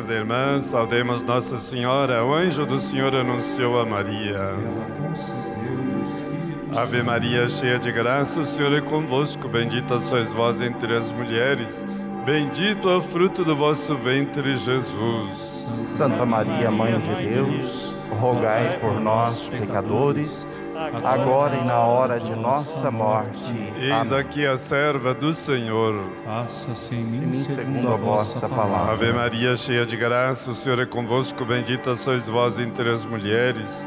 Irmãs e irmãs, saudemos Nossa Senhora. O anjo do Senhor anunciou a Maria. Ave Maria, cheia de graça, o Senhor é convosco. Bendita sois vós entre as mulheres. Bendito é o fruto do vosso ventre, Jesus. Santa Maria, Mãe de Deus, rogai por nós, pecadores, agora e na hora de nossa morte. Eis aqui a serva do Senhor. Faça-se em mim segundo a vossa palavra. Ave Maria, cheia de graça, o Senhor é convosco. Bendita sois vós entre as mulheres.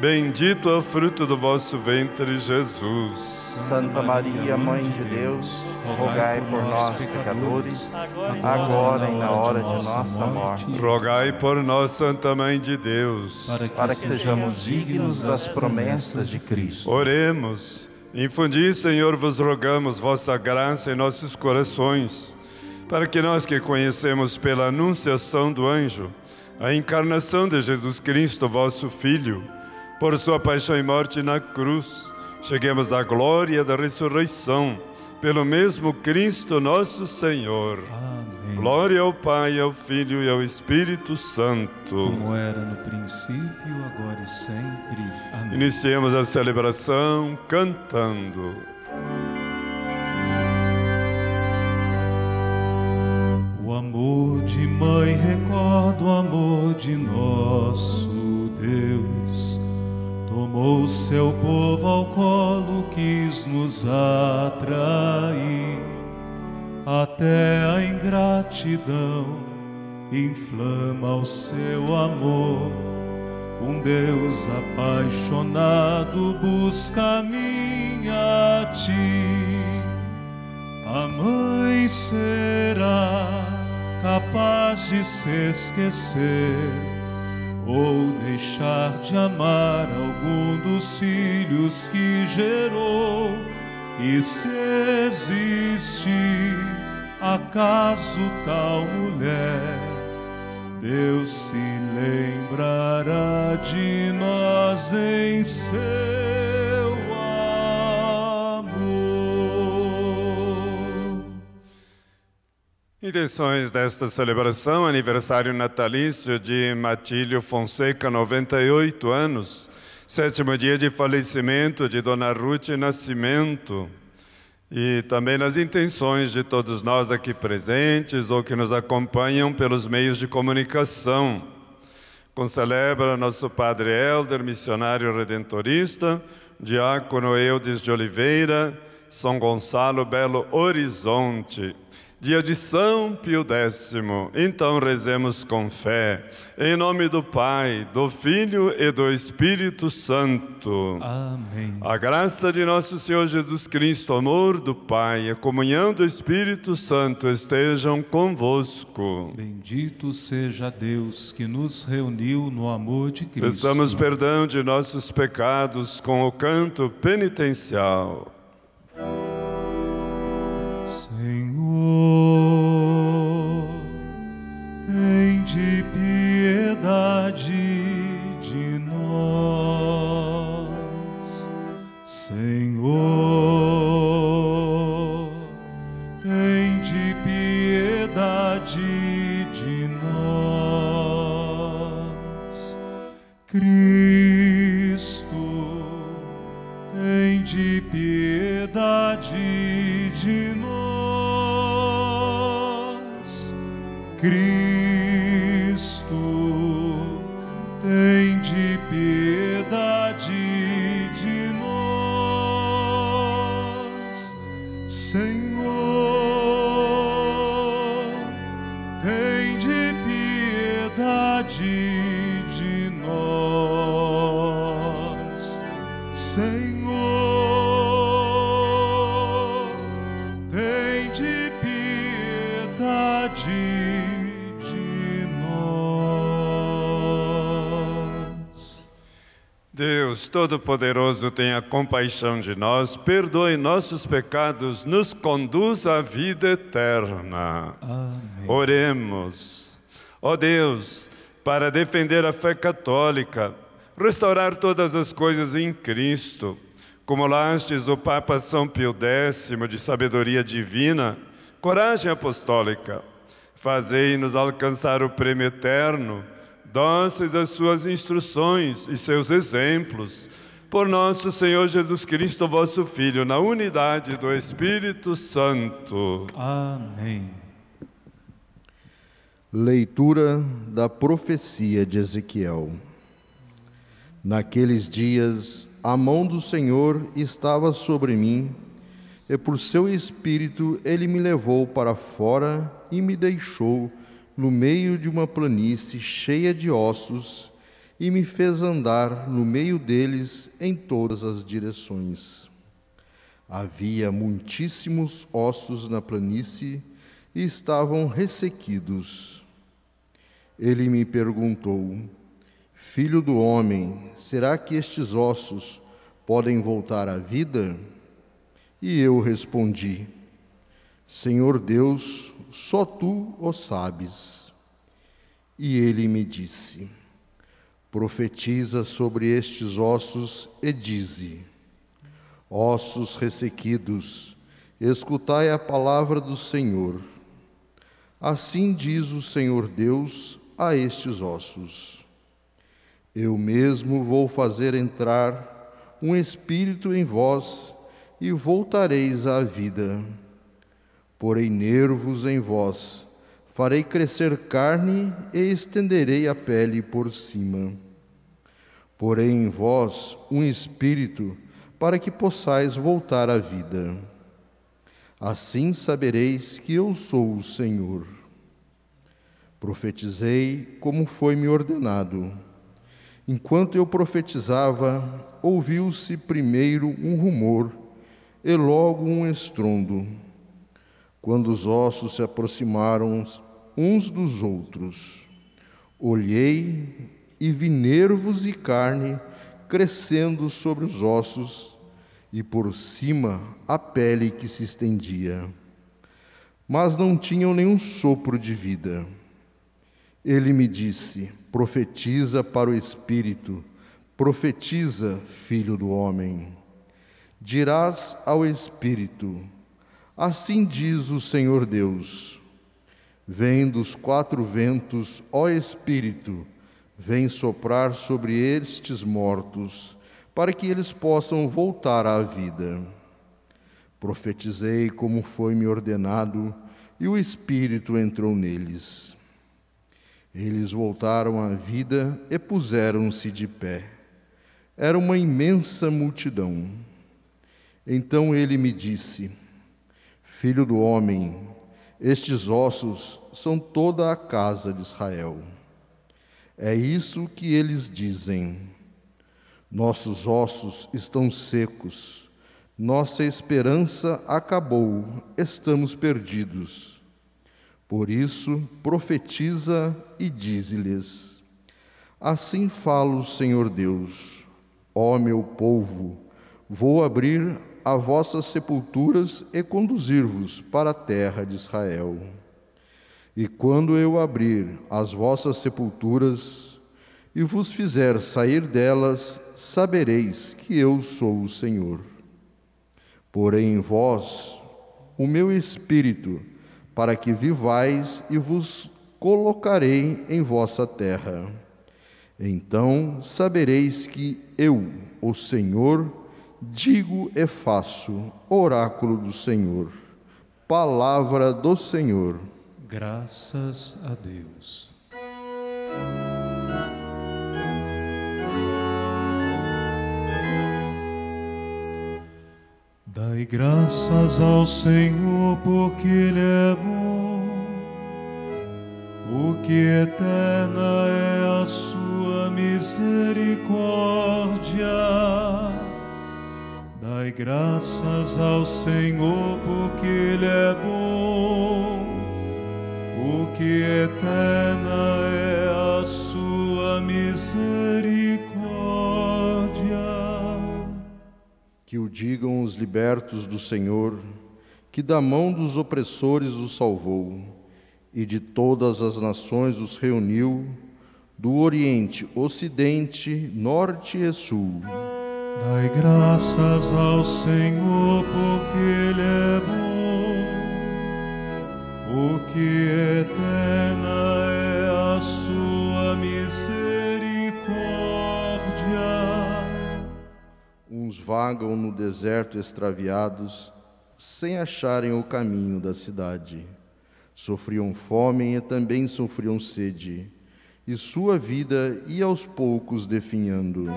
Bendito é o fruto do vosso ventre, Jesus. Santa Maria, Mãe de Deus, rogai por nós, pecadores, agora e na hora de nossa morte. Rogai por nós, Santa Mãe de Deus. Para que sejamos dignos das promessas de Cristo. Oremos. Infundi, Senhor, vos rogamos vossa graça em nossos corações, para que nós que conhecemos pela anunciação do anjo a encarnação de Jesus Cristo, vosso Filho, por sua paixão e morte na cruz, cheguemos à glória da ressurreição, pelo mesmo Cristo nosso Senhor. Amém. Glória ao Pai, ao Filho e ao Espírito Santo. Como era no princípio, agora e sempre. Amém. Iniciemos a celebração cantando. O amor de mãe recorda o amor de nosso. Tomou seu povo ao colo, quis nos atrair. Até a ingratidão inflama o seu amor. Um Deus apaixonado busca-me a ti. A mãe será capaz de se esquecer ou deixar de amar algum dos filhos que gerou. E se existe acaso tal mulher, Deus se lembrará de nós em seu Intenções desta celebração, aniversário natalício de Matílio Fonseca, 98 anos, sétimo dia de falecimento de Dona Ruth Nascimento, e também nas intenções de todos nós aqui presentes ou que nos acompanham pelos meios de comunicação. Concelebra nosso Padre Helder, missionário redentorista, Diácono Eudes de Oliveira, São Gonçalo Belo Horizonte. Dia de São Pio X. Então rezemos com fé. Em nome do Pai, do Filho e do Espírito Santo. Amém. A graça de nosso Senhor Jesus Cristo, o amor do Pai, a comunhão do Espírito Santo estejam convosco. Bendito seja Deus que nos reuniu no amor de Cristo. Peçamos perdão de nossos pecados com o canto penitencial. Senhor, Cristo, Todo-Poderoso tenha compaixão de nós, perdoe nossos pecados, nos conduza à vida eterna. Amém. Oremos. Ó Deus, para defender a fé católica, restaurar todas as coisas em Cristo, lastes o Papa São Pio X de sabedoria divina, coragem apostólica, fazei-nos alcançar o prêmio eterno dóceis às suas instruções e seus exemplos, por nosso Senhor Jesus Cristo, vosso Filho, na unidade do Espírito Santo. Amém. Leitura da profecia de Ezequiel. Naqueles dias, a mão do Senhor estava sobre mim, e por seu espírito ele me levou para fora e me deixou no meio de uma planície cheia de ossos e me fez andar no meio deles em todas as direções. Havia muitíssimos ossos na planície e estavam ressequidos. Ele me perguntou: Filho do homem, será que estes ossos podem voltar à vida? E eu respondi: Senhor Deus, só tu o sabes. E ele me disse: Profetiza sobre estes ossos e dize: Ossos ressequidos, escutai a palavra do Senhor. Assim diz o Senhor Deus a estes ossos: Eu mesmo vou fazer entrar um espírito em vós e voltareis à vida porei nervos em vós, farei crescer carne e estenderei a pele por cima. Porei em vós um espírito, para que possais voltar à vida. Assim sabereis que eu sou o Senhor. Profetizei como foi-me ordenado. Enquanto eu profetizava, ouviu-se primeiro um rumor e logo um estrondo quando os ossos se aproximaram uns dos outros. Olhei e vi nervos e carne crescendo sobre os ossos e por cima a pele que se estendia. Mas não tinham nenhum sopro de vida. Ele me disse: Profetiza para o Espírito, profetiza, filho do homem. Dirás ao Espírito: Assim diz o Senhor Deus: Vem dos quatro ventos, ó Espírito, vem soprar sobre estes mortos, para que eles possam voltar à vida. Profetizei como foi-me ordenado, e o Espírito entrou neles. Eles voltaram à vida e puseram-se de pé. Era uma imensa multidão. Então ele me disse: Filho do homem, estes ossos são toda a casa de Israel. É isso que eles dizem. Nossos ossos estão secos, nossa esperança acabou, estamos perdidos. Por isso, profetiza e dize-lhes: Assim fala o Senhor Deus, ó meu povo, vou abrir a vossas sepulturas e conduzir-vos para a terra de Israel. E quando eu abrir as vossas sepulturas e vos fizer sair delas, sabereis que eu sou o Senhor. Porém vós o meu espírito, para que vivais e vos colocarei em vossa terra. Então sabereis que eu, o Senhor, digo e faço, oráculo do Senhor, palavra do Senhor. Graças a Deus. Dai graças ao Senhor, porque Ele é bom, porque eterna é a sua misericórdia Dai graças ao Senhor, porque Ele é bom, porque eterna é a sua misericórdia. Que o digam os libertos do Senhor, que da mão dos opressores os salvou, e de todas as nações os reuniu, do Oriente, Ocidente, Norte e Sul. Dai graças ao Senhor, porque Ele é bom, porque eterna é a sua misericórdia. Uns vagam no deserto extraviados, sem acharem o caminho da cidade. Sofriam fome e também sofriam sede, e sua vida ia aos poucos definhando.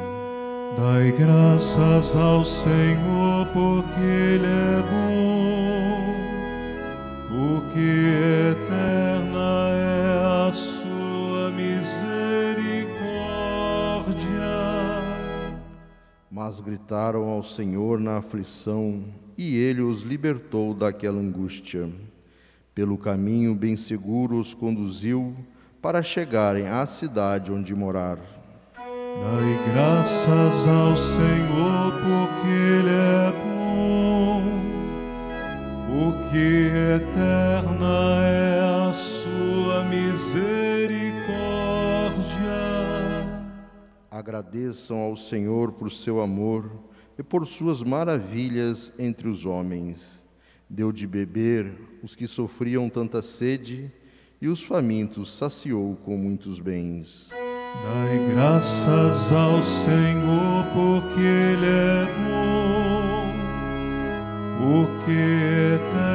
Dai graças ao Senhor, porque Ele é bom, porque eterna é a sua misericórdia. Mas gritaram ao Senhor na aflição, e ele os libertou daquela angústia. Pelo caminho bem seguro os conduziu para chegarem à cidade onde morar. Dai graças ao Senhor, porque Ele é bom, porque eterna é a sua misericórdia. Agradeçam ao Senhor por seu amor e por suas maravilhas entre os homens. Deu de beber os que sofriam tanta sede, e os famintos saciou com muitos bens. Dai graças ao Senhor, porque Ele é bom, porque eterna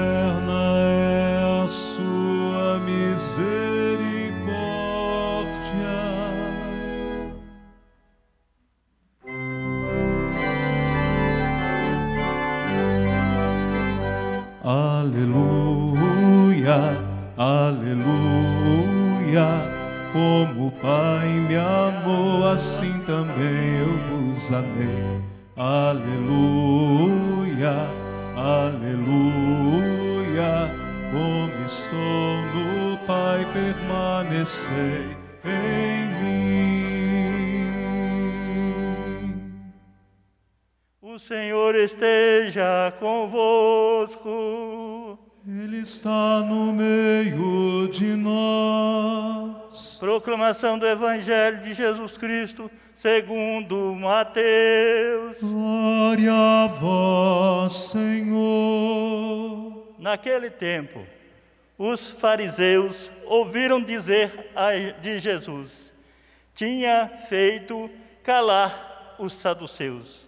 assim também eu vos amei. Aleluia, aleluia. Como estou no Pai, permanecei em mim. O Senhor esteja convosco. Ele está no meio de nós. Proclamação do Evangelho de Jesus Cristo, segundo Mateus. Glória a vós, Senhor. Naquele tempo, os fariseus ouviram dizer de Jesus: tinha feito calar os saduceus.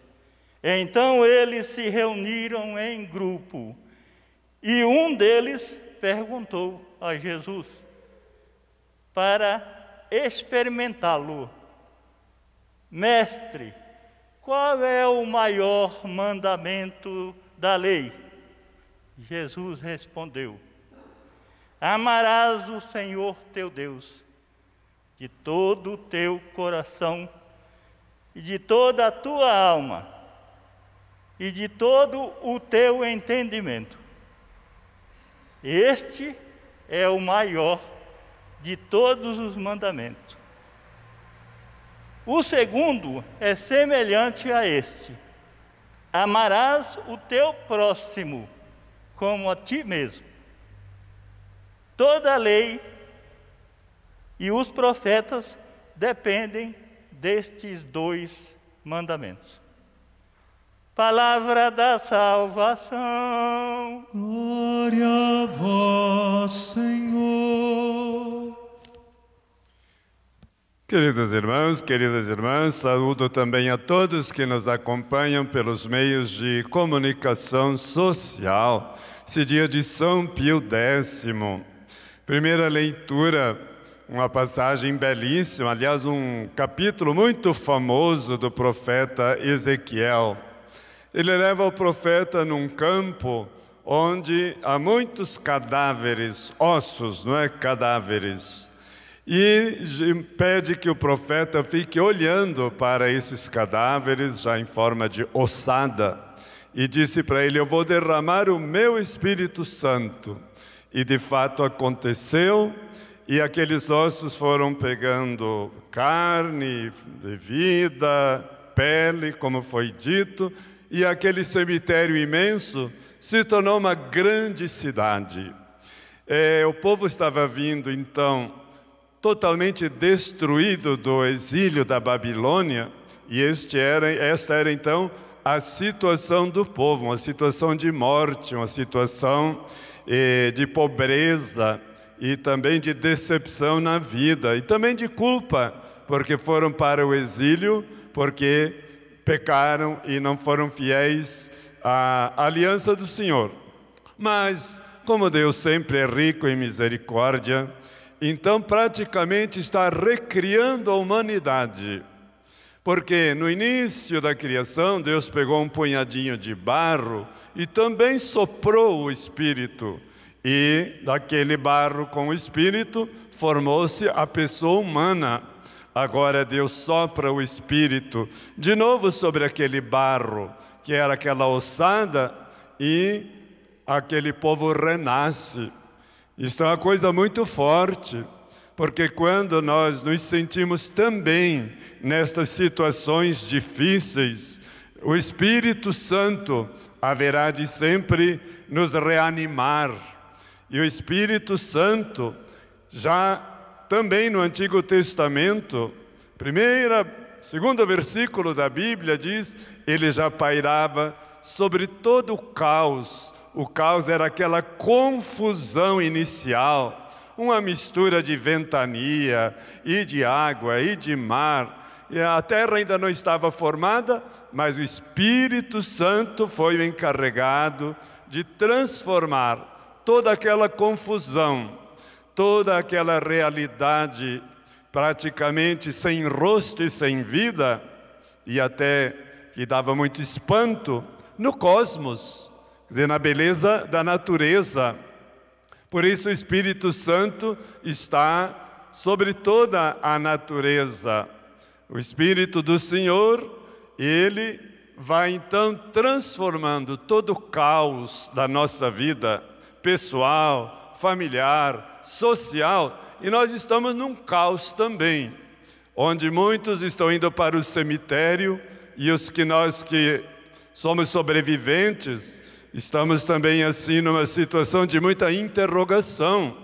Então eles se reuniram em grupo e um deles perguntou a Jesus para experimentá-lo: Mestre, qual é o maior mandamento da lei? Jesus respondeu: Amarás o Senhor teu Deus de todo o teu coração e de toda a tua alma e de todo o teu entendimento. Este é o maior de todos os mandamentos. O segundo é semelhante a este: amarás o teu próximo como a ti mesmo. Toda a lei e os profetas dependem destes dois mandamentos. Palavra da salvação. Glória a vós, Senhor. Queridos irmãos, queridas irmãs, saúdo também a todos que nos acompanham pelos meios de comunicação social. Esse dia de São Pio X. Primeira leitura, uma passagem belíssima, aliás, um capítulo muito famoso do profeta Ezequiel. Ele leva o profeta num campo onde há muitos cadáveres, ossos, não é cadáveres. E pede que o profeta fique olhando para esses cadáveres já em forma de ossada. E disse para ele: Eu vou derramar o meu Espírito Santo. E de fato aconteceu, e aqueles ossos foram pegando carne de vida, pele, como foi dito, e aquele cemitério imenso se tornou uma grande cidade. É, o povo estava vindo então totalmente destruído do exílio da Babilônia, e este era, esta era então a situação do povo, uma situação de morte, uma situação eh, de pobreza e também de decepção na vida, e também de culpa, porque foram para o exílio, porque pecaram e não foram fiéis à aliança do Senhor. Mas, como Deus sempre é rico em misericórdia, então praticamente está recriando a humanidade. Porque no início da criação, Deus pegou um punhadinho de barro e também soprou o Espírito. E daquele barro com o Espírito formou-se a pessoa humana. Agora Deus sopra o Espírito de novo sobre aquele barro, que era aquela ossada, e aquele povo renasce. Isso é uma coisa muito forte, porque quando nós nos sentimos também nestas situações difíceis, o Espírito Santo haverá de sempre nos reanimar. E o Espírito Santo, já também no Antigo Testamento, primeira, segundo versículo da Bíblia diz, ele já pairava sobre todo o caos o caos era aquela confusão inicial, uma mistura de ventania e de água e de mar. E a terra ainda não estava formada, mas o Espírito Santo foi o encarregado de transformar toda aquela confusão, toda aquela realidade praticamente sem rosto e sem vida, e até que dava muito espanto, no cosmos quer dizer, na beleza da natureza. Por isso o Espírito Santo está sobre toda a natureza. O Espírito do Senhor, ele vai então transformando todo o caos da nossa vida pessoal, familiar, social, e nós estamos num caos também, onde muitos estão indo para o cemitério e os que nós que somos sobreviventes, Estamos também assim numa situação de muita interrogação,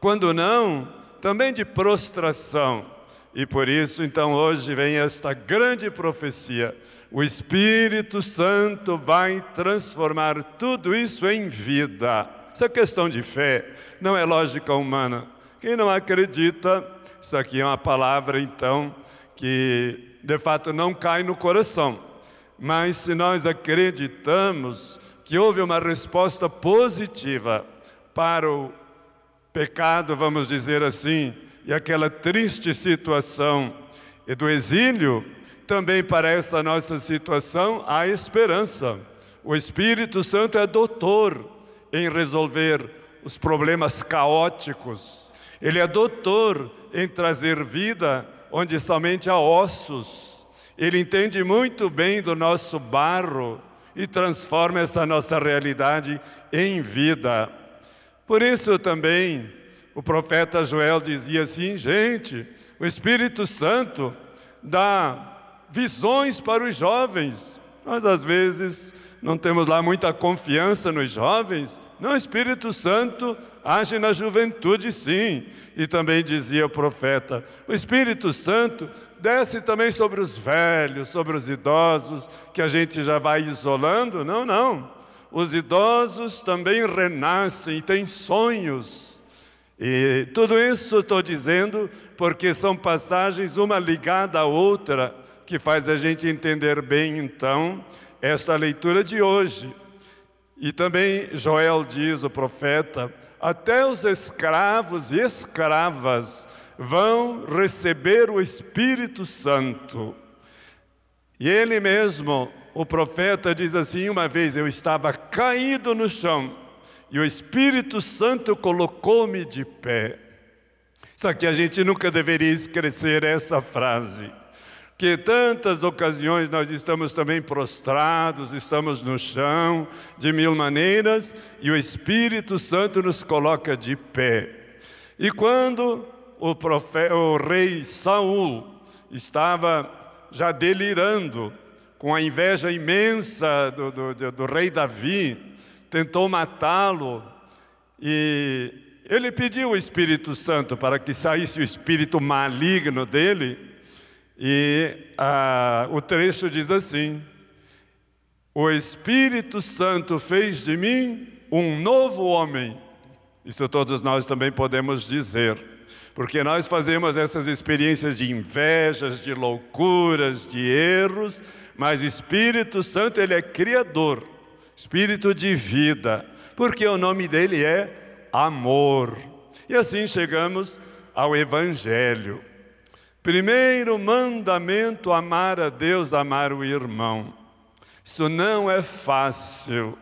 quando não, também de prostração. E por isso, então, hoje vem esta grande profecia. O Espírito Santo vai transformar tudo isso em vida. Isso é questão de fé, não é lógica humana. Quem não acredita, isso aqui é uma palavra, então, que de fato não cai no coração. Mas se nós acreditamos, que houve uma resposta positiva para o pecado, vamos dizer assim, e aquela triste situação e do exílio, também para essa nossa situação há esperança. O Espírito Santo é doutor em resolver os problemas caóticos. Ele é doutor em trazer vida onde somente há ossos. Ele entende muito bem do nosso barro e transforma essa nossa realidade em vida. Por isso também o profeta Joel dizia assim: gente, o Espírito Santo dá visões para os jovens. Nós às vezes não temos lá muita confiança nos jovens. Não, o Espírito Santo age na juventude, sim. E também dizia o profeta: o Espírito Santo desce também sobre os velhos, sobre os idosos, que a gente já vai isolando. Não, não. Os idosos também renascem e têm sonhos. E tudo isso estou dizendo porque são passagens uma ligada à outra, que faz a gente entender bem, então, essa leitura de hoje. E também Joel diz, o profeta, até os escravos e escravas vão receber o Espírito Santo. E ele mesmo, o profeta, diz assim: Uma vez eu estava caído no chão e o Espírito Santo colocou-me de pé. Só que a gente nunca deveria esquecer essa frase. Que tantas ocasiões nós estamos também prostrados, estamos no chão de mil maneiras e o Espírito Santo nos coloca de pé. E quando o, o rei Saul estava já delirando com a inveja imensa do, do, do, do rei Davi, tentou matá-lo e ele pediu o Espírito Santo para que saísse o espírito maligno dele. E ah, o trecho diz assim: O Espírito Santo fez de mim um novo homem. Isso todos nós também podemos dizer, porque nós fazemos essas experiências de invejas, de loucuras, de erros, mas o Espírito Santo ele é criador, espírito de vida, porque o nome dele é amor. E assim chegamos ao Evangelho. Primeiro mandamento: amar a Deus, amar o irmão. Isso não é fácil.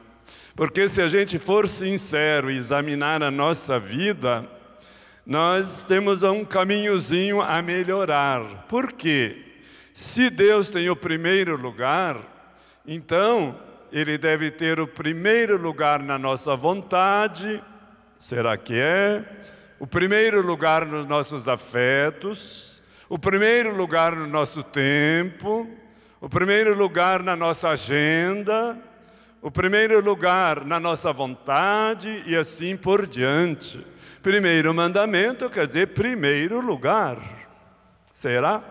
Porque se a gente for sincero e examinar a nossa vida, nós temos um caminhozinho a melhorar. Por quê? Se Deus tem o primeiro lugar, então Ele deve ter o primeiro lugar na nossa vontade, será que é? O primeiro lugar nos nossos afetos, o primeiro lugar no nosso tempo, o primeiro lugar na nossa agenda, o primeiro lugar na nossa vontade e assim por diante. Primeiro mandamento quer dizer primeiro lugar. Será?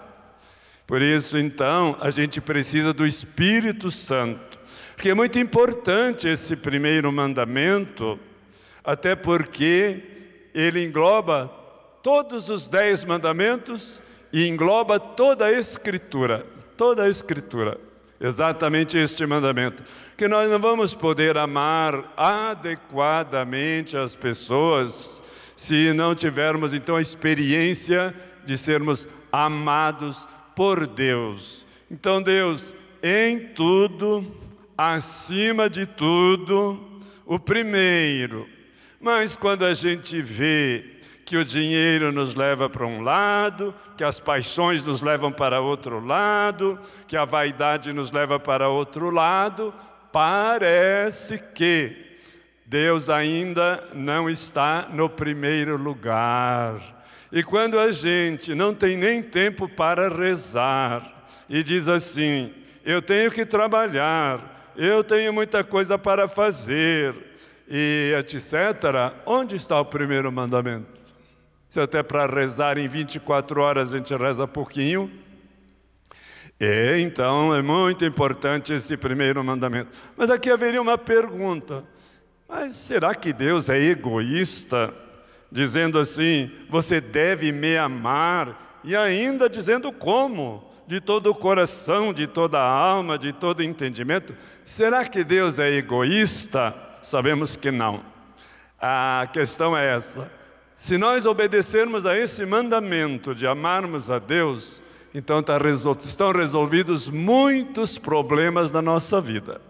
Por isso, então, a gente precisa do Espírito Santo, porque é muito importante esse primeiro mandamento, até porque ele engloba todos os dez mandamentos e engloba toda a Escritura. Toda a Escritura. Exatamente este mandamento. Que nós não vamos poder amar adequadamente as pessoas se não tivermos então a experiência de sermos amados por Deus. Então, Deus, em tudo, acima de tudo, o primeiro. Mas quando a gente vê que o dinheiro nos leva para um lado, que as paixões nos levam para outro lado, que a vaidade nos leva para outro lado, parece que Deus ainda não está no primeiro lugar. E quando a gente não tem nem tempo para rezar e diz assim: eu tenho que trabalhar, eu tenho muita coisa para fazer, e etc., onde está o primeiro mandamento? Se até para rezar em 24 horas a gente reza pouquinho. E então é muito importante esse primeiro mandamento. Mas aqui haveria uma pergunta: mas será que Deus é egoísta? Dizendo assim, você deve me amar, e ainda dizendo como? De todo o coração, de toda a alma, de todo o entendimento. Será que Deus é egoísta? Sabemos que não. A questão é essa. Se nós obedecermos a esse mandamento de amarmos a Deus, então tá estão resolvidos muitos problemas da nossa vida.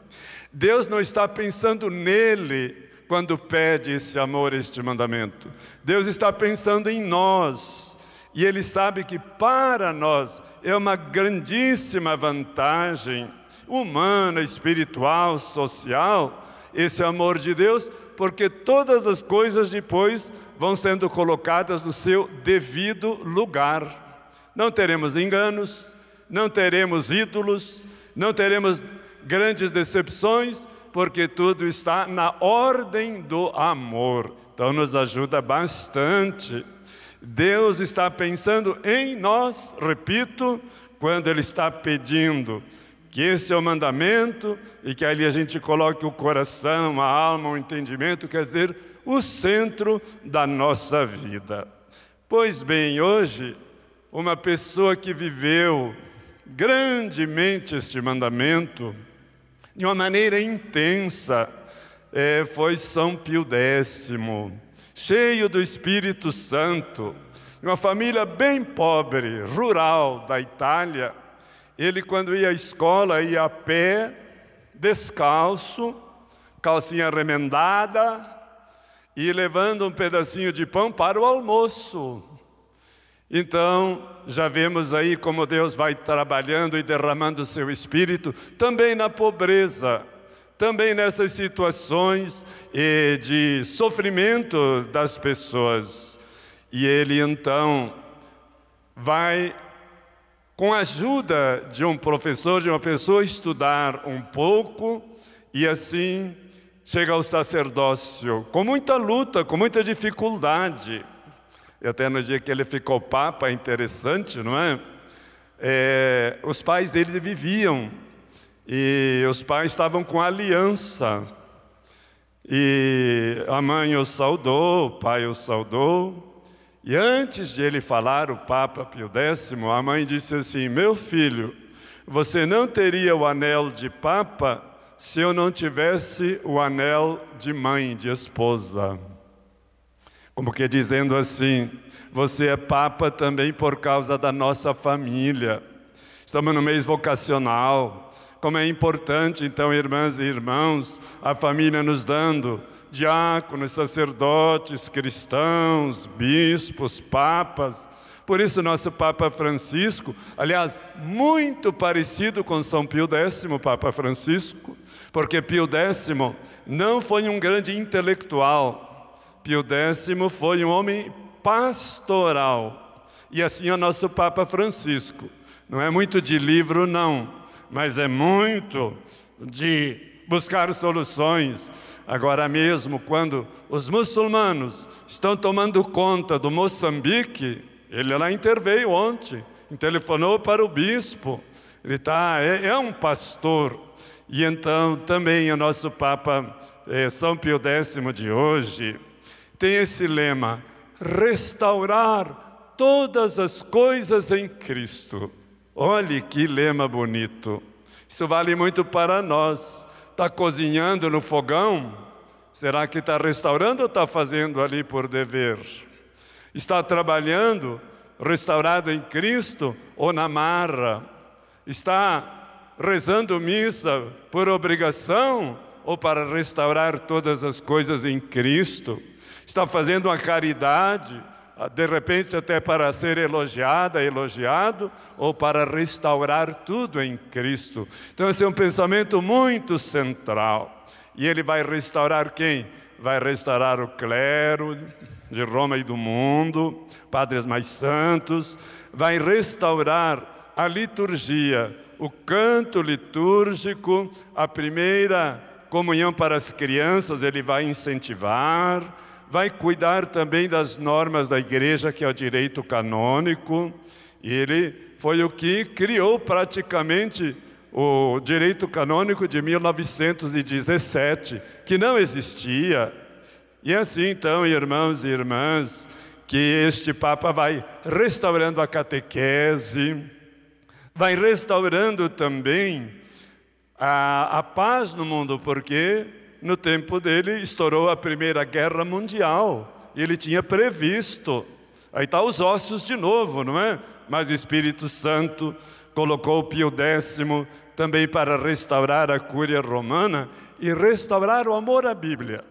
Deus não está pensando nele quando pede esse amor, este mandamento. Deus está pensando em nós. E Ele sabe que para nós é uma grandíssima vantagem humana, espiritual, social, esse amor de Deus, porque todas as coisas depois vão sendo colocadas no seu devido lugar. Não teremos enganos, não teremos ídolos, não teremos grandes decepções, porque tudo está na ordem do amor. Então nos ajuda bastante. Deus está pensando em nós, repito, quando Ele está pedindo que esse é o mandamento e que ali a gente coloque o coração, a alma, o entendimento, quer dizer, o centro da nossa vida. Pois bem, hoje, uma pessoa que viveu grandemente este mandamento, de uma maneira intensa, é, foi São Pio X, cheio do Espírito Santo, uma família bem pobre, rural da Itália. Ele, quando ia à escola, ia a pé, descalço, calcinha remendada, e levando um pedacinho de pão para o almoço. Então, já vemos aí como Deus vai trabalhando e derramando o seu espírito também na pobreza, também nessas situações de sofrimento das pessoas. E ele então vai com a ajuda de um professor, de uma pessoa, estudar um pouco e assim chega ao sacerdócio, com muita luta, com muita dificuldade. E até no dia que ele ficou papa, é interessante, não é? é? Os pais dele viviam e os pais estavam com aliança. E a mãe o saudou, o pai o saudou. E antes de ele falar, o Papa Pio X, a mãe disse assim: Meu filho, você não teria o anel de Papa se eu não tivesse o anel de mãe, de esposa. Como que dizendo assim, você é Papa também por causa da nossa família. Estamos no mês vocacional. Como é importante, então, irmãs e irmãos, a família nos dando diáconos, sacerdotes, cristãos, bispos, papas. Por isso, nosso Papa Francisco, aliás, muito parecido com São Pio X, Papa Francisco, porque Pio X não foi um grande intelectual, Pio X foi um homem pastoral. E assim é o nosso Papa Francisco. Não é muito de livro, não, mas é muito de buscar soluções. Agora mesmo, quando os muçulmanos estão tomando conta do Moçambique, ele lá interveio ontem, telefonou para o bispo. Ele tá, é, é um pastor, e então também o nosso Papa é, São Pio X de hoje tem esse lema: restaurar todas as coisas em Cristo. Olhe que lema bonito. Isso vale muito para nós. Está cozinhando no fogão? Será que está restaurando ou está fazendo ali por dever? Está trabalhando, restaurado em Cristo ou na marra? Está rezando missa por obrigação ou para restaurar todas as coisas em Cristo? Está fazendo uma caridade, ah, de repente até para ser elogiada, elogiado, ou para restaurar tudo em Cristo. Então, esse é um pensamento muito central. E ele vai restaurar quem? Vai restaurar o clero de Roma e do mundo, padres mais santos, vai restaurar a liturgia, o canto litúrgico, a primeira comunhão para as crianças, ele vai incentivar, vai cuidar também das normas da igreja, que é o direito canônico. Ele foi o que criou praticamente o direito canônico de 1917, que não existia. E assim, então, irmãos e irmãs, que este Papa vai restaurando a catequese, vai restaurando também a, a paz no mundo, porque no tempo dele estourou a Primeira Guerra Mundial, ele tinha previsto. Aí está os ossos de novo, não é? Mas o Espírito Santo colocou Pio X também para restaurar a cúria romana e restaurar o amor à Bíblia.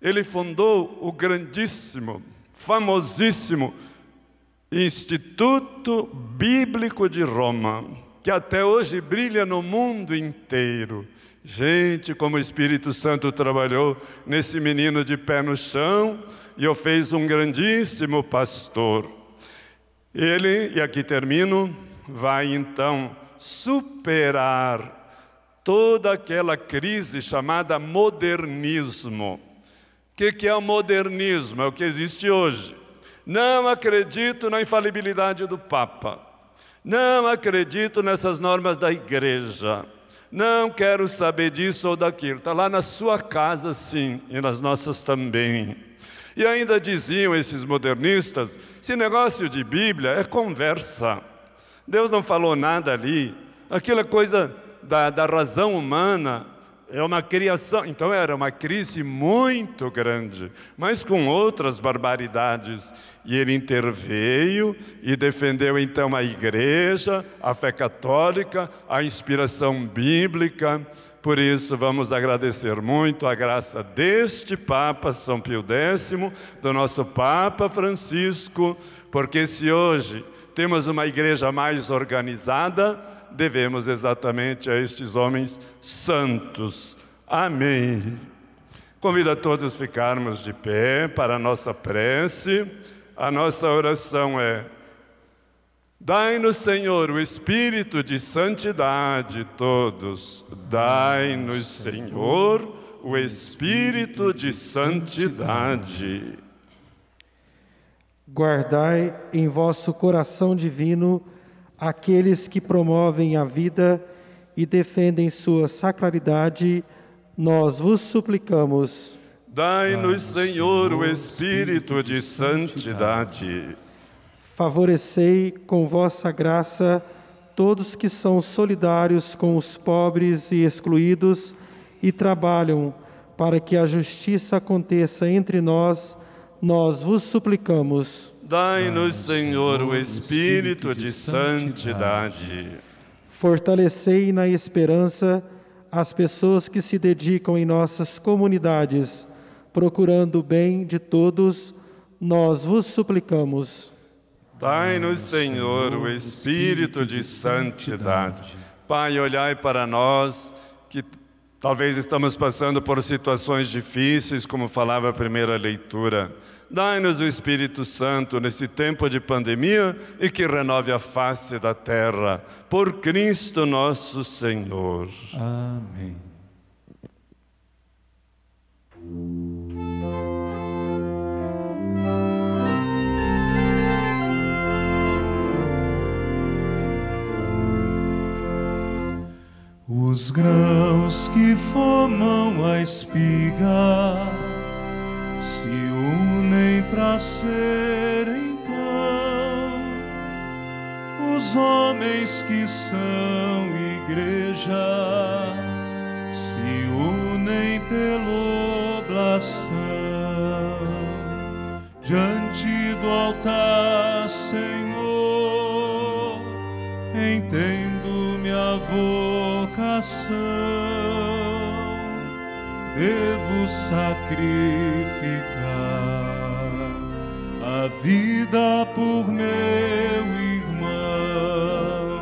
Ele fundou o grandíssimo, famosíssimo Instituto Bíblico de Roma, que até hoje brilha no mundo inteiro. Gente, como o Espírito Santo trabalhou nesse menino de pé no chão e o fez um grandíssimo pastor. Ele, e aqui termino, vai então superar toda aquela crise chamada modernismo. O que, que é o modernismo? É o que existe hoje não acredito na infalibilidade do Papa. Não acredito nessas normas da igreja. Não quero saber disso ou daquilo. Está lá na sua casa, sim, e nas nossas também. E ainda diziam esses modernistas: esse negócio de Bíblia é conversa. Deus não falou nada ali. Aquilo é coisa da, da razão humana é uma criação. Então era uma crise muito grande, mas com outras barbaridades. E ele interveio e defendeu então a igreja, a fé católica, a inspiração bíblica. Por isso, vamos agradecer muito a graça deste Papa São Pio X, do nosso Papa Francisco, porque se hoje temos uma igreja mais organizada, devemos exatamente a estes homens santos. Amém. Convido a todos a ficarmos de pé para a nossa prece. A nossa oração é: Dai-nos, Senhor, o espírito de santidade, todos. Dai-nos, Senhor, o espírito de santidade. Guardai em vosso coração divino aqueles que promovem a vida e defendem sua sacralidade, nós vos suplicamos. Dai-nos, Senhor, o espírito de santidade. Favorecei com vossa graça todos que são solidários com os pobres e excluídos e trabalham para que a justiça aconteça entre nós, nós vos suplicamos. Dai-nos, Senhor, o espírito de santidade. Fortalecei na esperança as pessoas que se dedicam em nossas comunidades, procurando o bem de todos, nós vos suplicamos. Dai-nos, Senhor, o espírito de santidade. Pai, olhai para nós que talvez estamos passando por situações difíceis, como falava a primeira leitura. Dai-nos o Espírito Santo nesse tempo de pandemia e que renove a face da terra. Por Cristo nosso Senhor. Amém. Os grãos que formam a espiga se unem para serem pão. Os homens que são igreja se unem pela oblação diante do altar, Senhor. Entendo minha vocação devo sacrificar a vida por meu irmão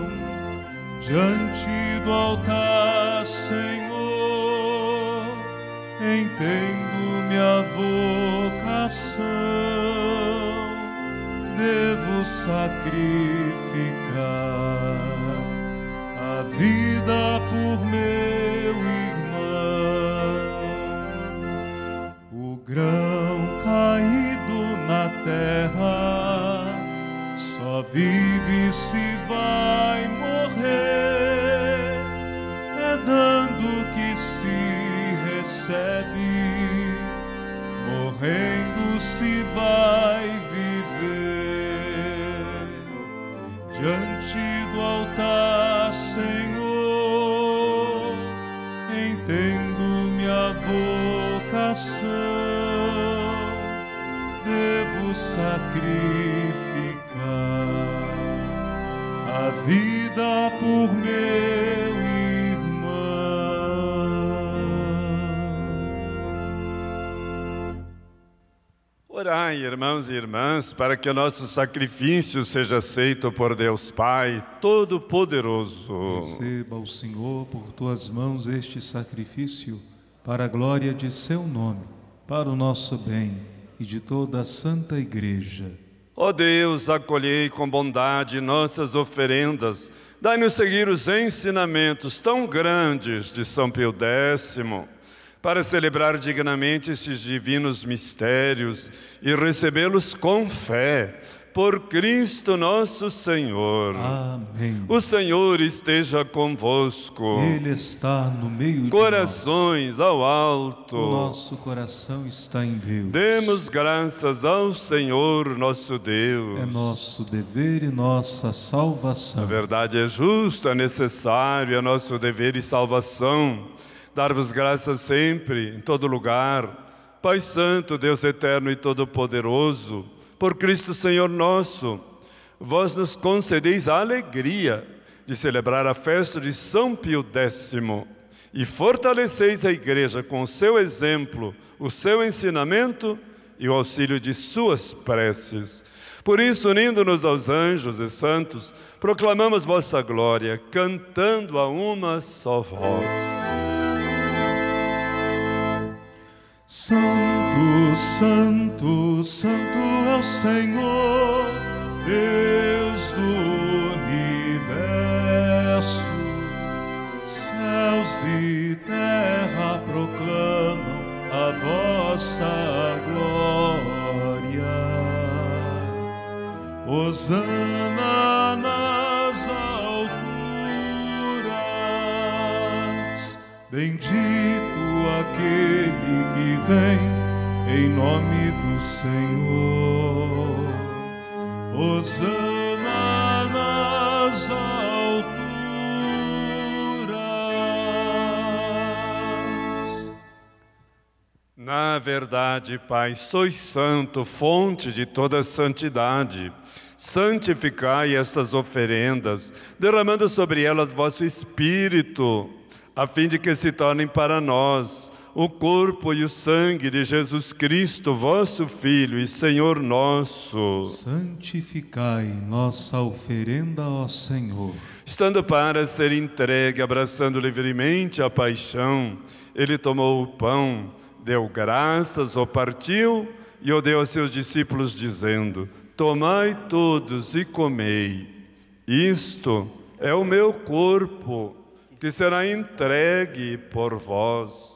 diante do altar, Senhor. Entendo minha vocação, devo sacrificar a vida morrendo se vai viver diante do altar, Senhor. Entendo minha vocação, devo sacrificar a vida Orai, irmãos e irmãs, para que o nosso sacrifício seja aceito por Deus Pai Todo-Poderoso. Receba o Senhor por tuas mãos este sacrifício, para a glória de seu nome, para o nosso bem e de toda a Santa Igreja. Ó Deus, acolhei com bondade nossas oferendas, dai-nos seguir os ensinamentos tão grandes de São Pio X, para celebrar dignamente estes divinos mistérios e recebê-los com fé, por Cristo nosso Senhor. Amém. O Senhor esteja convosco. Ele está no meio de Corações ao nós. alto. O nosso coração está em Deus. Demos graças ao Senhor nosso Deus. É nosso dever e nossa A salvação. verdade é justo, é necessário, é nosso dever e salvação. Dar-vos graças sempre, em todo lugar. Pai Santo, Deus eterno e todo-poderoso, por Cristo Senhor nosso, vós nos concedeis a alegria de celebrar a festa de São Pio X e fortaleceis a Igreja com o seu exemplo, o seu ensinamento e o auxílio de suas preces. Por isso, unindo-nos aos anjos e santos, proclamamos vossa glória, cantando a uma só voz. Santo, Santo, Santo é o Senhor, Deus do universo. Céus e terra proclamam a vossa glória. Hosana nas alturas, bendito aquele que vem em nome do Senhor. Hosana nas alturas. Na verdade, Pai, sois santo, fonte de toda santidade. Santificai estas oferendas, derramando sobre elas vosso Espírito, a fim de que se tornem para nós o corpo e o sangue de Jesus Cristo, vosso Filho e Senhor nosso. Santificai nossa oferenda, ó Senhor. Estando para ser entregue, abraçando livremente a paixão, ele tomou o pão, deu graças, o partiu e o deu a seus discípulos, dizendo: Tomai todos e comei. Isto é o meu corpo, que será entregue por vós.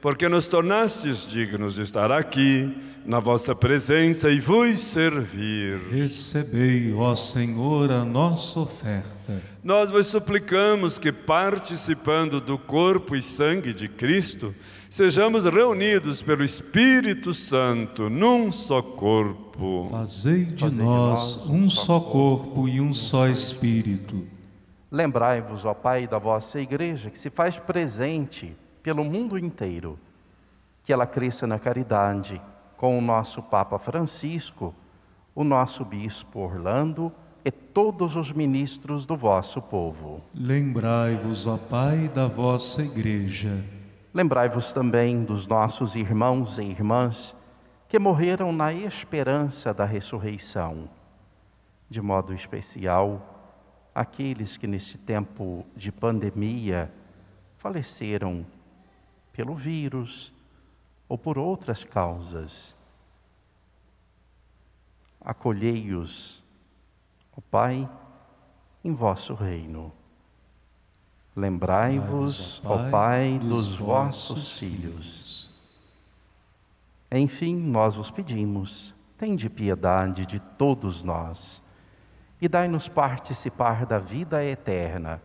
porque nos tornastes dignos de estar aqui, na vossa presença e vos servir. Recebei, ó Senhor, a nossa oferta. Nós vos suplicamos que, participando do corpo e sangue de Cristo, sejamos reunidos pelo Espírito Santo num só corpo. Fazei de Fazei de nós nós um só corpo e um só espírito. Lembrai-vos, ó Pai, da vossa igreja, que se faz presente pelo mundo inteiro, que ela cresça na caridade, com o nosso Papa Francisco, o nosso Bispo Orlando e todos os ministros do vosso povo. Lembrai-vos, ó Pai, da vossa igreja. Lembrai-vos também dos nossos irmãos e irmãs que morreram na esperança da ressurreição. De modo especial, aqueles que nesse tempo de pandemia faleceram pelo vírus ou por outras causas. Acolhei-os, ó Pai, em vosso reino. Lembrai-vos, ó Pai, dos vossos filhos. Enfim, nós vos pedimos, tende piedade de todos nós e dai-nos participar da vida eterna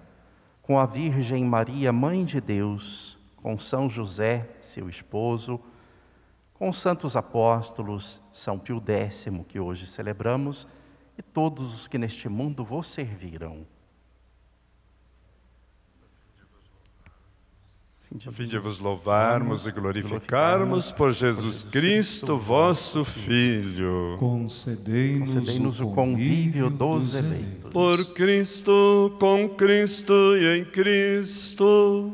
com a Virgem Maria, Mãe de Deus, com São José, seu esposo, com os santos apóstolos, São Pio X, que hoje celebramos, e todos os que neste mundo vos serviram. A fim de vos louvarmos e glorificarmos por Jesus Cristo, vosso Filho. Concedei-nos o convívio dos eleitos. Por Cristo, com Cristo e em Cristo,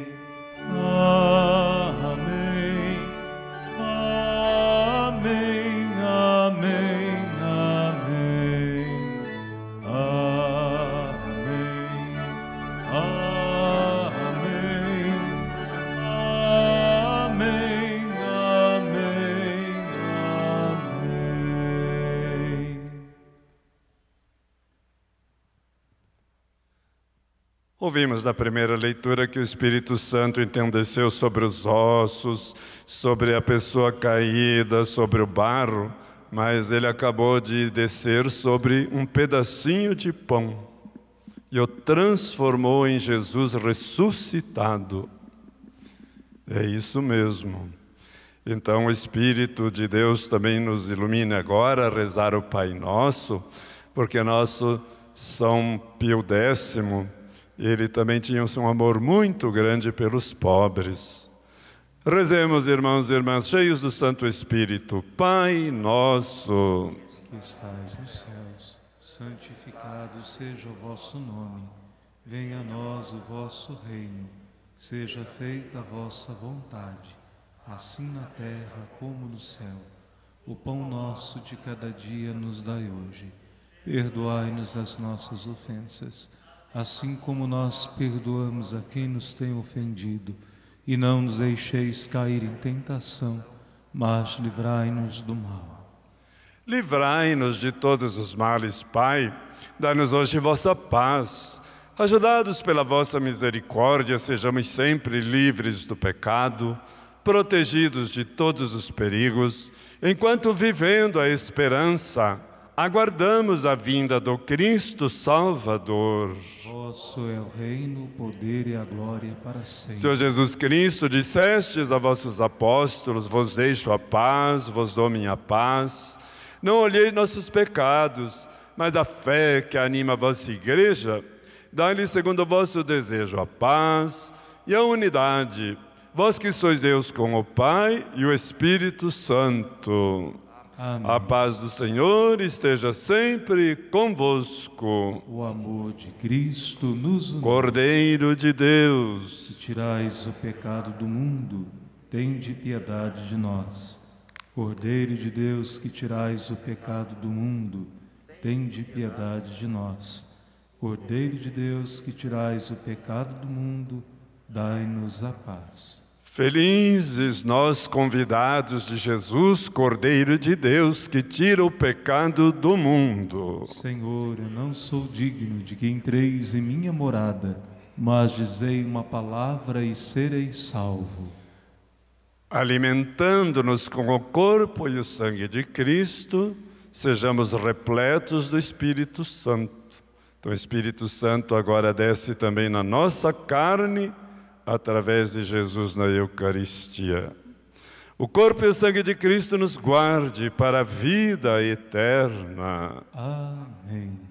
Ouvimos na primeira leitura que o Espírito Santo entendeceu sobre os ossos, sobre a pessoa caída, sobre o barro, mas ele acabou de descer sobre um pedacinho de pão e o transformou em Jesus ressuscitado. É isso mesmo. Então o Espírito de Deus também nos ilumine agora a rezar o Pai Nosso, porque nosso São Pio X ele também tinha um amor muito grande pelos pobres. Rezemos, irmãos e irmãs, cheios do Santo Espírito. Pai nosso, que estais nos céus, santificado seja o vosso nome. Venha a nós o vosso reino. Seja feita a vossa vontade, assim na terra como no céu. O pão nosso de cada dia nos dai hoje. Perdoai-nos as nossas ofensas assim como nós perdoamos a quem nos tem ofendido, e não nos deixeis cair em tentação, mas livrai-nos do mal. Livrai-nos de todos os males, Pai. Dá-nos hoje vossa paz. Ajudados pela vossa misericórdia, sejamos sempre livres do pecado, protegidos de todos os perigos, enquanto vivendo a esperança aguardamos a vinda do Cristo Salvador. Vosso é o reino, o poder e a glória para sempre. Senhor Jesus Cristo, dissestes a vossos apóstolos: Vos deixo a paz, vos dou minha paz. Não olhei nossos pecados, mas a fé que anima a vossa igreja. Dá-lhe, segundo o vosso desejo, a paz e a unidade. Vós que sois Deus com o Pai e o Espírito Santo. Amém. A paz do Senhor esteja sempre convosco. O amor de Cristo nos une. Cordeiro de Deus, que tirais o pecado do mundo, tende piedade de nós. Cordeiro de Deus, que tirais o pecado do mundo, tende piedade de nós. Cordeiro de Deus, que tirais o pecado do mundo, dai-nos a paz. Felizes nós convidados de Jesus, Cordeiro de Deus, que tira o pecado do mundo. Senhor, eu não sou digno de que entreis em minha morada, mas dizei uma palavra e serei salvo. Alimentando-nos com o corpo e o sangue de Cristo, sejamos repletos do Espírito Santo. Então, o Espírito Santo agora desce também na nossa carne através de Jesus na Eucaristia. O corpo e o sangue de Cristo nos guarde para a vida eterna. Amém.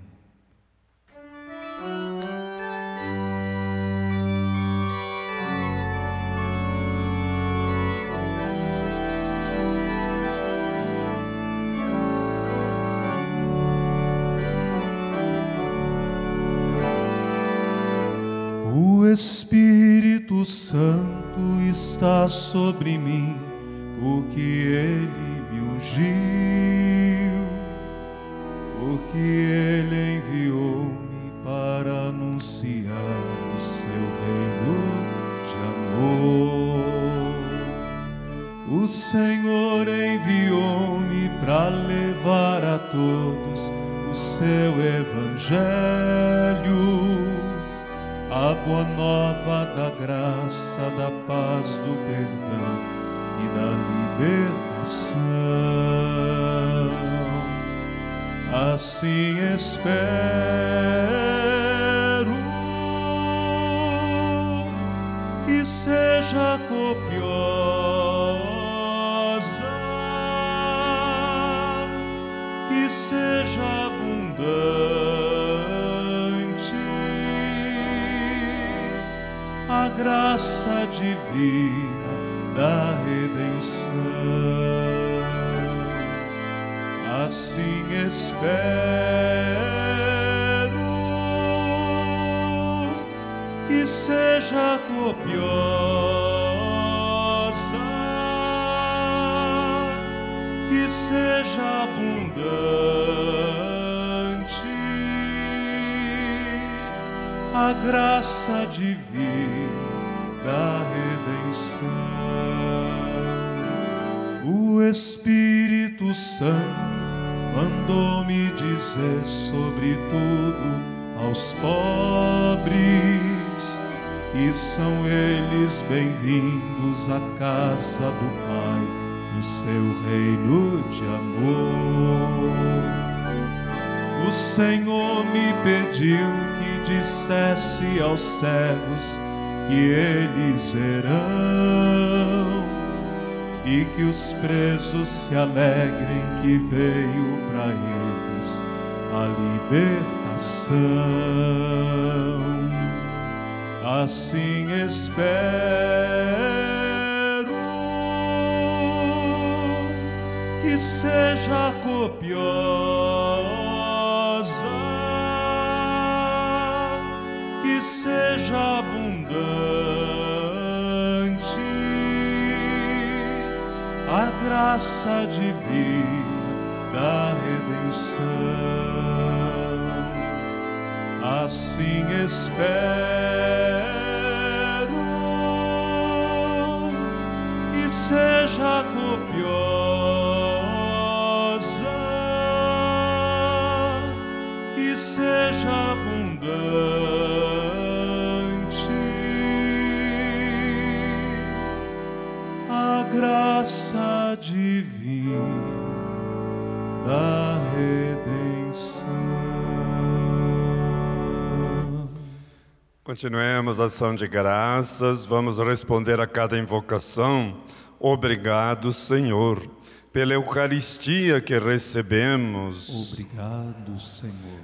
O Espírito Santo está sobre mim, porque ele me ungiu, porque ele enviou-me para anunciar o seu reino de amor. O Senhor enviou-me para levar a todos o seu evangelho a boa nova da graça, da paz, do perdão e da libertação. Assim espero que seja copiosa, graça divina da redenção. Assim espero que seja copiosa, que seja abundante a graça divina Espírito Santo mandou-me dizer sobre tudo aos pobres e são eles bem-vindos à casa do Pai, no seu reino de amor. O Senhor me pediu que dissesse aos cegos que eles verão e que os presos se alegrem que veio para eles a libertação. Assim espero que seja copiosa, graça divina da redenção. Assim espero que seja copiosa, Continuemos a ação de graças, vamos responder a cada invocação. Obrigado, Senhor, pela Eucaristia que recebemos. Obrigado, Senhor.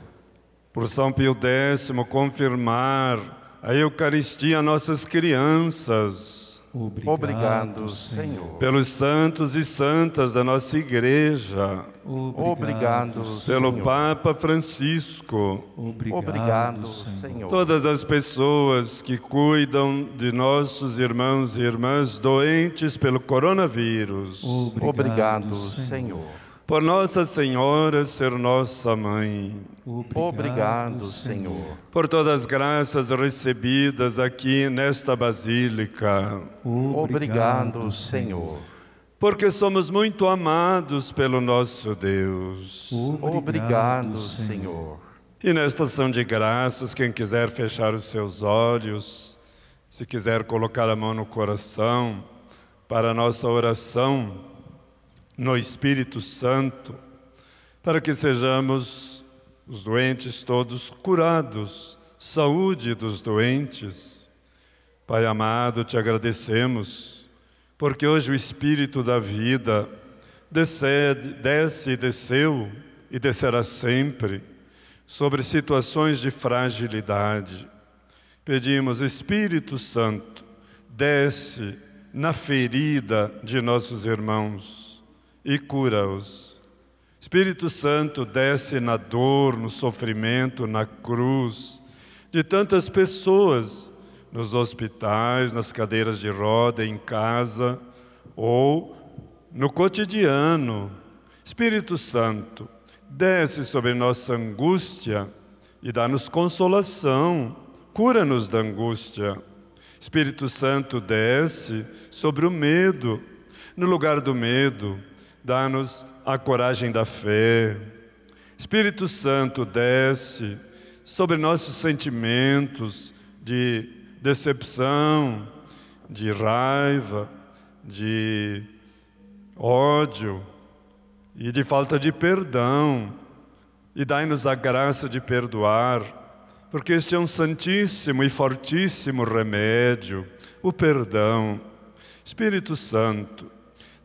Por São Pio X, confirmar a Eucaristia a nossas crianças. Obrigado, Obrigado, Senhor. Pelos santos e santas da nossa igreja. Obrigado, Pelo Senhor. Papa Francisco. Obrigado, Obrigado, Senhor. Senhor. Todas as pessoas que cuidam de nossos irmãos e irmãs doentes pelo coronavírus. Obrigado, Senhor. Por Nossa Senhora ser nossa mãe. Obrigado, Senhor. Por todas as graças recebidas aqui nesta basílica. Obrigado, Senhor. Porque somos muito amados pelo nosso Deus. Obrigado, Senhor. E nesta ação de graças, quem quiser fechar os seus olhos, se quiser colocar a mão no coração, para a nossa oração no Espírito Santo, para que sejamos os doentes todos curados, saúde dos doentes. Pai amado, te agradecemos, porque hoje o Espírito da vida desce, desce e desceu e descerá sempre sobre situações de fragilidade. Pedimos, Espírito Santo, desce na ferida de nossos irmãos e cura-os. Espírito Santo, desce na dor, no sofrimento, na cruz de tantas pessoas, nos hospitais, nas cadeiras de roda, em casa ou no cotidiano. Espírito Santo, desce sobre nossa angústia e dá-nos consolação, cura-nos da angústia. Espírito Santo, desce sobre o medo, no lugar do medo, dá-nos a coragem da fé. Espírito Santo, desce sobre nossos sentimentos de decepção, de raiva, de ódio e de falta de perdão. E dai-nos a graça de perdoar, porque este é um santíssimo e fortíssimo remédio, o perdão. Espírito Santo,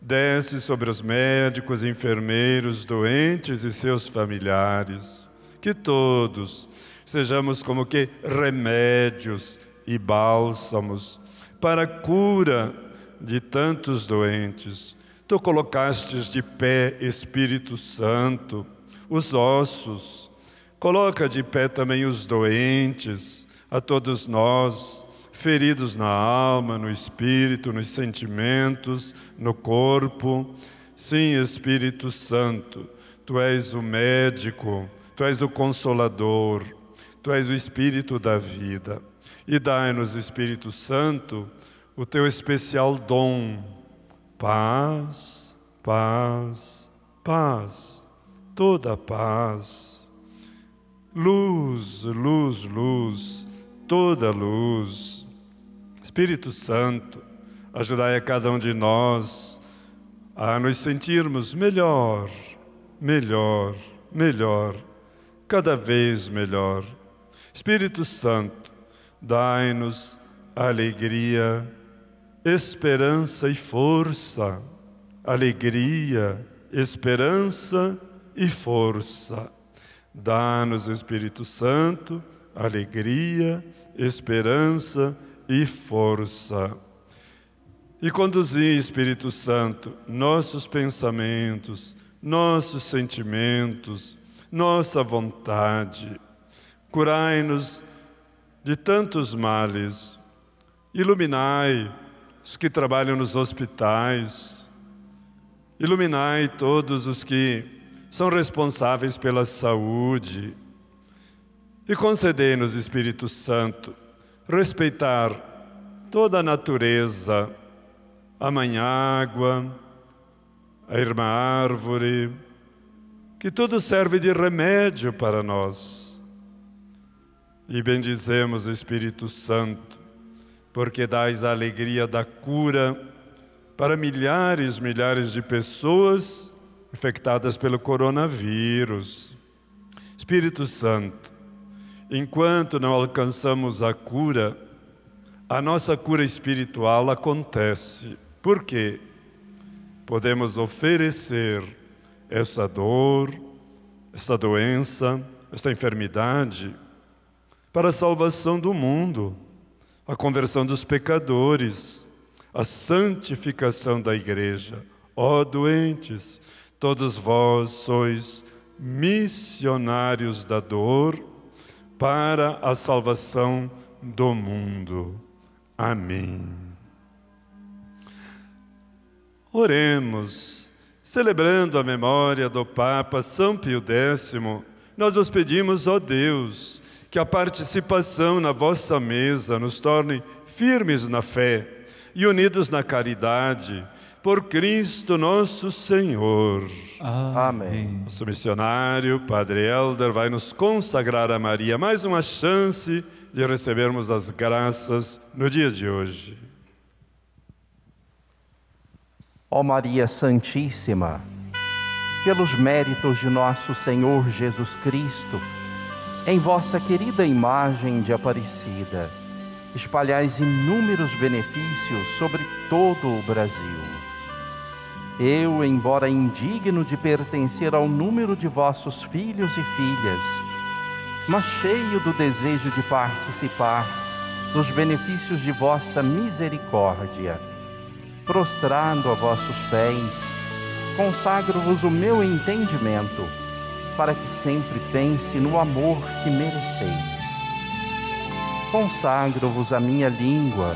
desce sobre os médicos, enfermeiros, doentes e seus familiares, que todos sejamos como que remédios e bálsamos para a cura de tantos doentes. Tu colocastes de pé, Espírito Santo, os ossos, coloca de pé também os doentes, a todos nós, feridos na alma, no espírito, nos sentimentos, no corpo. Sim, Espírito Santo, tu és o médico, tu és o consolador, tu és o Espírito da vida. E dai-nos, Espírito Santo, o teu especial dom, paz, paz, paz, toda paz, luz, luz, luz, toda luz, Espírito Santo, ajudai a cada um de nós a nos sentirmos melhor, melhor, melhor, cada vez melhor. Espírito Santo, dai-nos alegria, esperança e força. Alegria, esperança e força. Dá-nos, Espírito Santo, alegria, esperança e força. E conduzir, Espírito Santo, nossos pensamentos, nossos sentimentos, nossa vontade. Curai-nos de tantos males. Iluminai os que trabalham nos hospitais. Iluminai todos os que são responsáveis pela saúde. E concedei-nos, Espírito Santo, respeitar toda a natureza, a mãe água, a irmã árvore, que tudo serve de remédio para nós. E bendizemos o Espírito Santo, porque dais a alegria da cura para milhares, milhares de pessoas infectadas pelo coronavírus. Espírito Santo, enquanto não alcançamos a cura, a nossa cura espiritual acontece. Por quê? Podemos oferecer essa dor, essa doença, essa enfermidade para a salvação do mundo, a conversão dos pecadores, a santificação da igreja. Ó doentes, todos vós sois missionários da dor para a salvação do mundo. Amém. Oremos, celebrando a memória do Papa São Pio X, nós os pedimos, ó Deus, que a participação na vossa mesa nos torne firmes na fé e unidos na caridade por Cristo nosso Senhor. Amém. Nosso missionário, Padre Helder, vai nos consagrar a Maria. Mais uma chance de recebermos as graças no dia de hoje. Ó Maria Santíssima, pelos méritos de nosso Senhor Jesus Cristo, em vossa querida imagem de Aparecida, espalhais inúmeros benefícios sobre todo o Brasil. Eu, embora indigno de pertencer ao número de vossos filhos e filhas, mas cheio do desejo de participar dos benefícios de vossa misericórdia, prostrado a vossos pés, consagro-vos o meu entendimento, para que sempre pense no amor que mereceis. Consagro-vos a minha língua,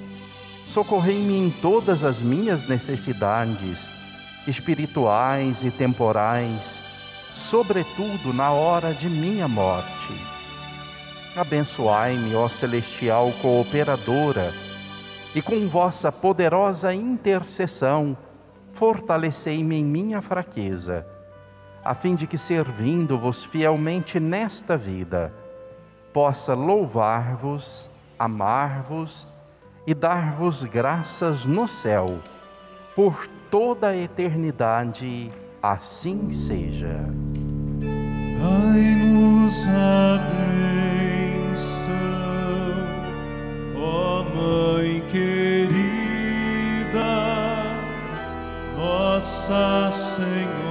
socorrei-me em todas as minhas necessidades, espirituais e temporais, sobretudo na hora de minha morte. Abençoai-me, ó celestial cooperadora, e com vossa poderosa intercessão, fortalecei-me em minha fraqueza, a fim de que, servindo-vos fielmente nesta vida, possa louvar-vos, amar-vos dar-vos graças no céu, por toda a eternidade, assim seja. Dai-nos a bênção, ó Mãe querida, Nossa Senhora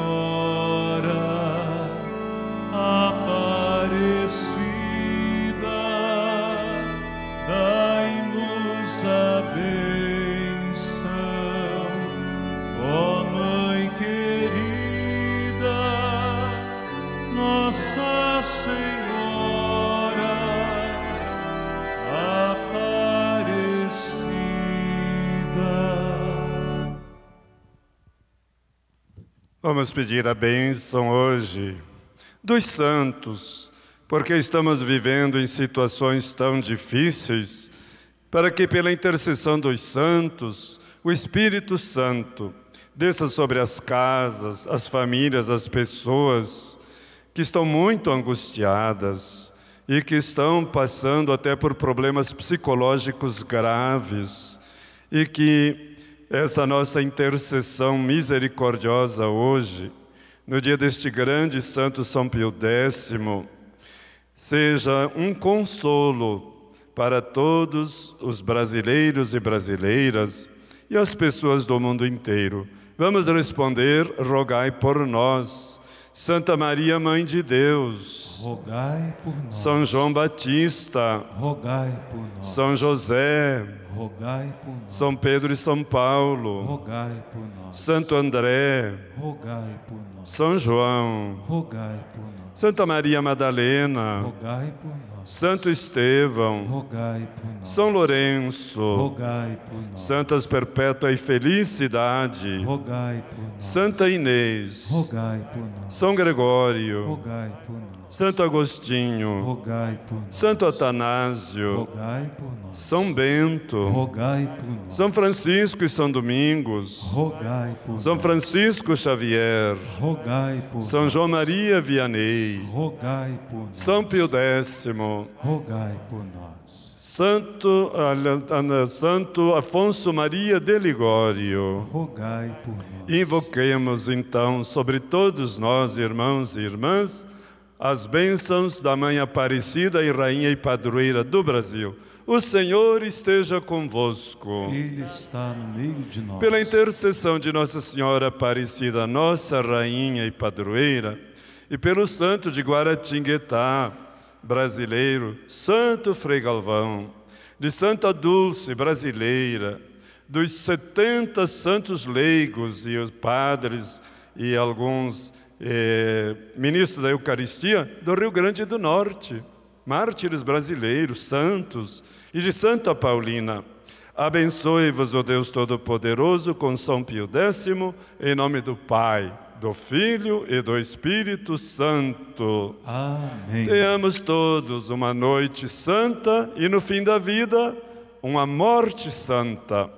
Vamos pedir a bênção hoje dos santos, porque estamos vivendo em situações tão difíceis, para que pela intercessão dos santos, o Espírito Santo desça sobre as casas, as famílias, as pessoas que estão muito angustiadas e que estão passando até por problemas psicológicos graves e que essa nossa intercessão misericordiosa hoje, no dia deste grande Santo São Pio X, seja um consolo para todos os brasileiros e brasileiras e as pessoas do mundo inteiro Vamos responder: rogai por nós. Santa Maria, Mãe de Deus, rogai por nós. São João Batista, rogai por nós. São José, rogai por nós. São Pedro e São Paulo, rogai por nós. Santo André, rogai por nós. São João, rogai por nós. Santa Maria Madalena, rogai por nós. Santo Estevão, rogai por nós. São Lourenço, rogai por nós. Santas Perpétua e Felicidade, rogai por nós. Santa Inês, rogai por nós. São Gregório, rogai por nós. Santo Agostinho, rogai por nós. Santo Atanásio, rogai por nós. São Bento, rogai por nós. São Francisco e São Domingos, rogai por São. Francisco Xavier, rogai por São. João Maria Vianney, rogai por nós. São Pio X, rogai por nós. Santo, Santo Afonso Maria de Ligório, rogai por nós. Invoquemos então sobre todos nós, irmãos e irmãs, as bênçãos da Mãe Aparecida e Rainha e Padroeira do Brasil. O Senhor esteja convosco. Ele está no meio de nós. Pela intercessão de Nossa Senhora Aparecida, nossa Rainha e Padroeira, e pelo Santo de Guaratinguetá, brasileiro, Santo Frei Galvão, de Santa Dulce, brasileira, dos 70 santos leigos e os padres e alguns eh, ministros da Eucaristia do Rio Grande do Norte, mártires brasileiros, santos, e de Santa Paulina. Abençoe-vos, o Deus Todo-Poderoso, com São Pio X, em nome do Pai, do Filho e do Espírito Santo. Amém. Tenhamos todos uma noite santa e no fim da vida, uma morte santa.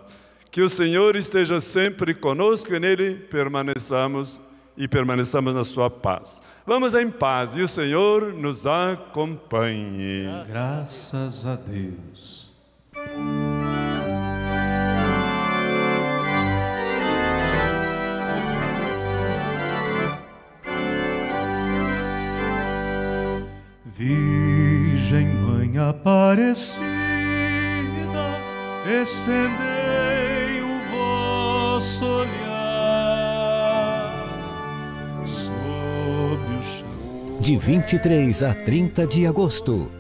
Que o Senhor esteja sempre conosco e nele permaneçamos e permaneçamos na sua paz. Vamos em paz e o Senhor nos acompanhe. Graças a Deus. Virgem Mãe Aparecida, estendei o vosso olhar De 23 a 30 de agosto,